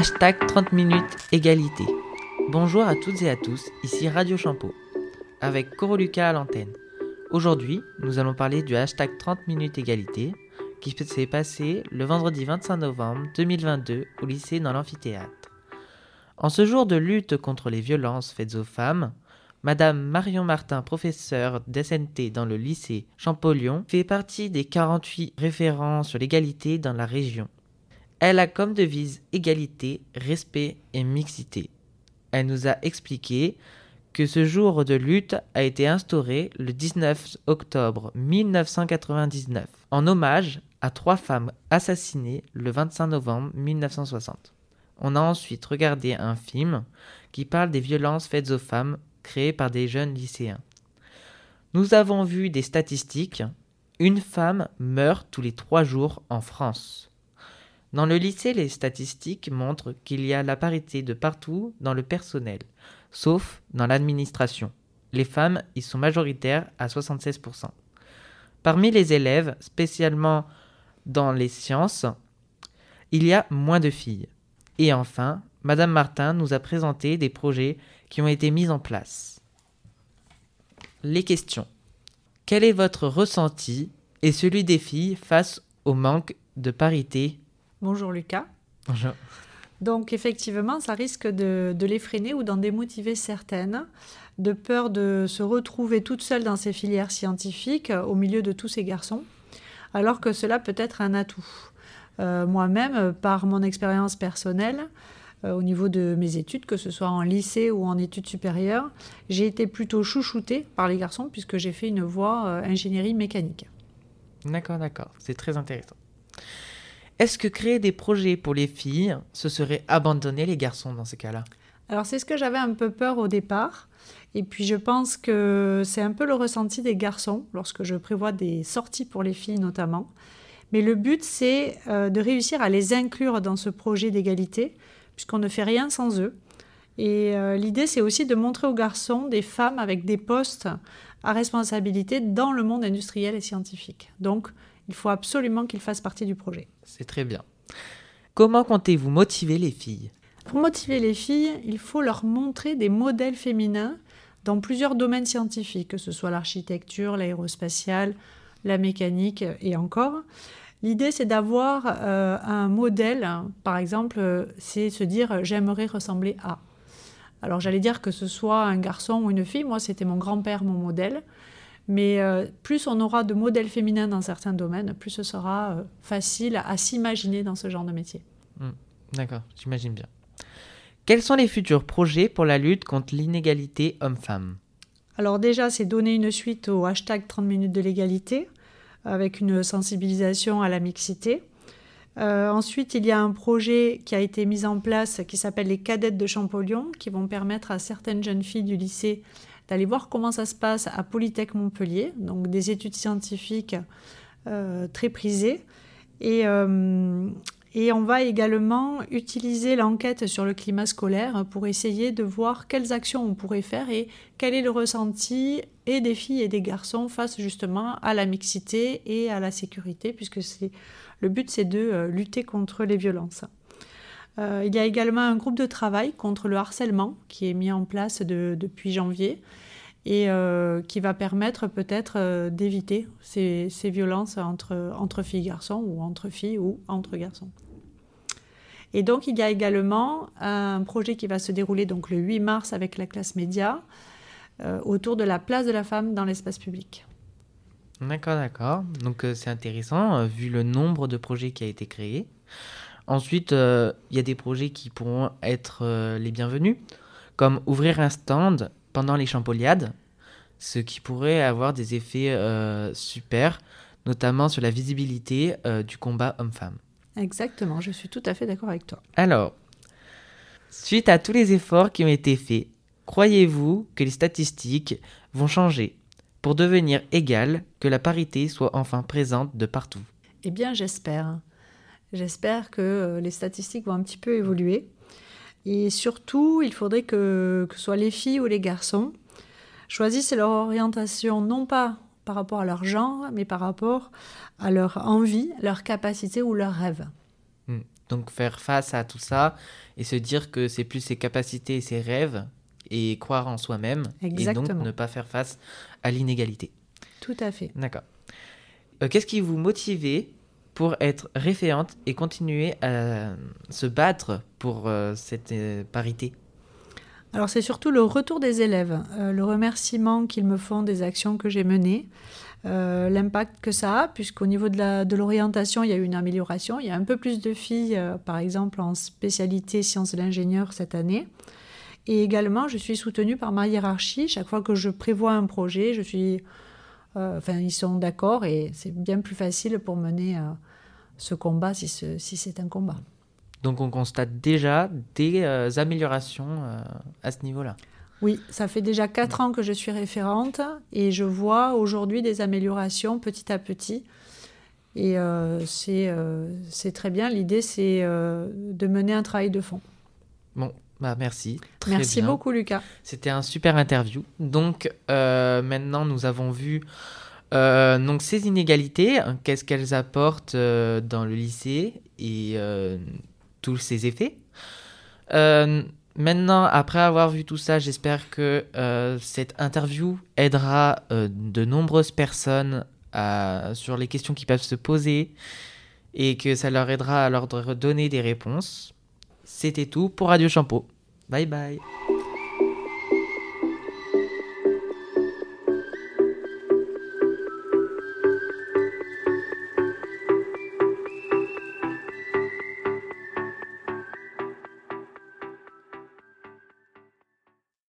Hashtag 30 minutes égalité. Bonjour à toutes et à tous, ici Radio Champeau, avec Coro Lucas à l'antenne. Aujourd'hui, nous allons parler du hashtag 30 minutes égalité qui s'est passé le vendredi 25 novembre 2022 au lycée dans l'amphithéâtre. En ce jour de lutte contre les violences faites aux femmes, Madame Marion Martin, professeure d'SNT dans le lycée Champollion, fait partie des 48 référents sur l'égalité dans la région. Elle a comme devise égalité, respect et mixité. Elle nous a expliqué que ce jour de lutte a été instauré le 19 octobre 1999 en hommage à trois femmes assassinées le 25 novembre 1960. On a ensuite regardé un film qui parle des violences faites aux femmes créées par des jeunes lycéens. Nous avons vu des statistiques. Une femme meurt tous les trois jours en France. Dans le lycée, les statistiques montrent qu'il y a la parité de partout dans le personnel, sauf dans l'administration. Les femmes y sont majoritaires à 76%. Parmi les élèves, spécialement dans les sciences, il y a moins de filles. Et enfin, Madame Martin nous a présenté des projets qui ont été mis en place. Les questions. Quel est votre ressenti et celui des filles face au manque de parité Bonjour Lucas. Bonjour. Donc effectivement, ça risque de, les freiner ou d'en démotiver certaines, de peur de se retrouver toute seule dans ces filières scientifiques euh, au milieu de tous ces garçons, alors que cela peut être un atout. Euh, moi-même, par mon expérience personnelle, euh, au niveau de mes études, que ce soit en lycée ou en études supérieures, j'ai été plutôt chouchoutée par les garçons puisque j'ai fait une voie ingénierie mécanique. D'accord, d'accord, c'est très intéressant. Est-ce que créer des projets pour les filles, ce serait abandonner les garçons dans ce cas-là? Alors c'est ce que j'avais un peu peur au départ. Et puis je pense que c'est un peu le ressenti des garçons lorsque je prévois des sorties pour les filles notamment. Mais le but, c'est euh, de réussir à les inclure dans ce projet d'égalité, puisqu'on ne fait rien sans eux. Et euh, l'idée, c'est aussi de montrer aux garçons des femmes avec des postes à responsabilité dans le monde industriel et scientifique. Donc, il faut absolument qu'ils fassent partie du projet. C'est très bien. Comment comptez-vous motiver les filles? Pour motiver les filles, il faut leur montrer des modèles féminins dans plusieurs domaines scientifiques, que ce soit l'architecture, l'aérospatiale, la mécanique et encore. L'idée, c'est d'avoir euh, un modèle, par exemple, c'est se dire j'aimerais ressembler à. Alors j'allais dire que ce soit un garçon ou une fille, moi c'était mon grand-père, mon modèle. Mais euh, plus on aura de modèles féminins dans certains domaines, plus ce sera euh, facile à, s'imaginer dans ce genre de métier. Hmm. D'accord, j'imagine bien. Quels sont les futurs projets pour la lutte contre l'inégalité homme-femme? Alors déjà, c'est donner une suite au hashtag 30 minutes de l'égalité, avec une sensibilisation à la mixité. Euh, ensuite, il y a un projet qui a été mis en place qui s'appelle les cadettes de Champollion, qui vont permettre à certaines jeunes filles du lycée d'aller voir comment ça se passe à Polytech Montpellier, donc des études scientifiques euh, très prisées. Euh, et on va également utiliser l'enquête sur le climat scolaire pour essayer de voir quelles actions on pourrait faire et quel est le ressenti et des filles et des garçons face justement à la mixité et à la sécurité, puisque le but c'est de euh, lutter contre les violences. Euh, il y a également un groupe de travail contre le harcèlement qui est mis en place depuis janvier et euh, qui va permettre peut-être d'éviter ces, violences entre, entre filles et garçons ou entre filles ou entre garçons. Et donc il y a également un projet qui va se dérouler donc le 8 mars avec la classe média autour de la place de la femme dans l'espace public. D'accord, d'accord. Donc c'est intéressant vu le nombre de projets qui a été créé. Ensuite, euh, il y a des projets qui pourront être euh, les bienvenus, comme ouvrir un stand pendant les Champolliades, ce qui pourrait avoir des effets euh, super, notamment sur la visibilité du combat homme-femme. Exactement, je suis tout à fait d'accord avec toi. Alors, suite à tous les efforts qui ont été faits, croyez-vous que les statistiques vont changer pour devenir égales, que la parité soit enfin présente de partout? Eh bien, j'espère. J'espère que euh, les statistiques vont un petit peu évoluer. Et surtout, il faudrait que, que ce soit les filles ou les garçons choisissent leur orientation non pas par rapport à leur genre, mais par rapport à leur envie, leur capacité ou leur rêve. Hmm, Donc faire face à tout ça et se dire que c'est plus ses capacités et ses rêves et croire en soi-même et donc ne pas faire face à l'inégalité. Tout à fait. D'accord. Euh, qu'est-ce qui vous motivait pour être référente et continuer à se battre pour euh, cette euh, parité? Alors c'est surtout le retour des élèves, le remerciement qu'ils me font des actions que j'ai menées, l'impact que ça a, puisqu'au niveau de l'orientation, il y a eu une amélioration. Il y a un peu plus de filles, par exemple, en spécialité sciences de l'ingénieur cette année. Et également, je suis soutenue par ma hiérarchie. Chaque fois que je prévois un projet, je suis, euh, enfin, ils sont d'accord et c'est bien plus facile pour mener euh, ce combat si, si c'est un combat. Donc on constate déjà des euh, améliorations à ce niveau-là. Oui, ça fait déjà quatre ans que je suis référente et je vois aujourd'hui des améliorations petit à petit. Et c'est très bien. L'idée, c'est de mener un travail de fond. Bon, bah, merci. merci beaucoup, Lucas. C'était un super interview. Donc, euh, maintenant, nous avons vu euh, donc ces inégalités, hein, qu'est-ce qu'elles apportent euh, dans le lycée et tous ces effets. maintenant, après avoir vu tout ça, j'espère que cette interview aidera de nombreuses personnes sur les questions qui peuvent se poser et que ça leur aidera à leur donner des réponses. C'était tout pour Radio Shampoo. Bye bye.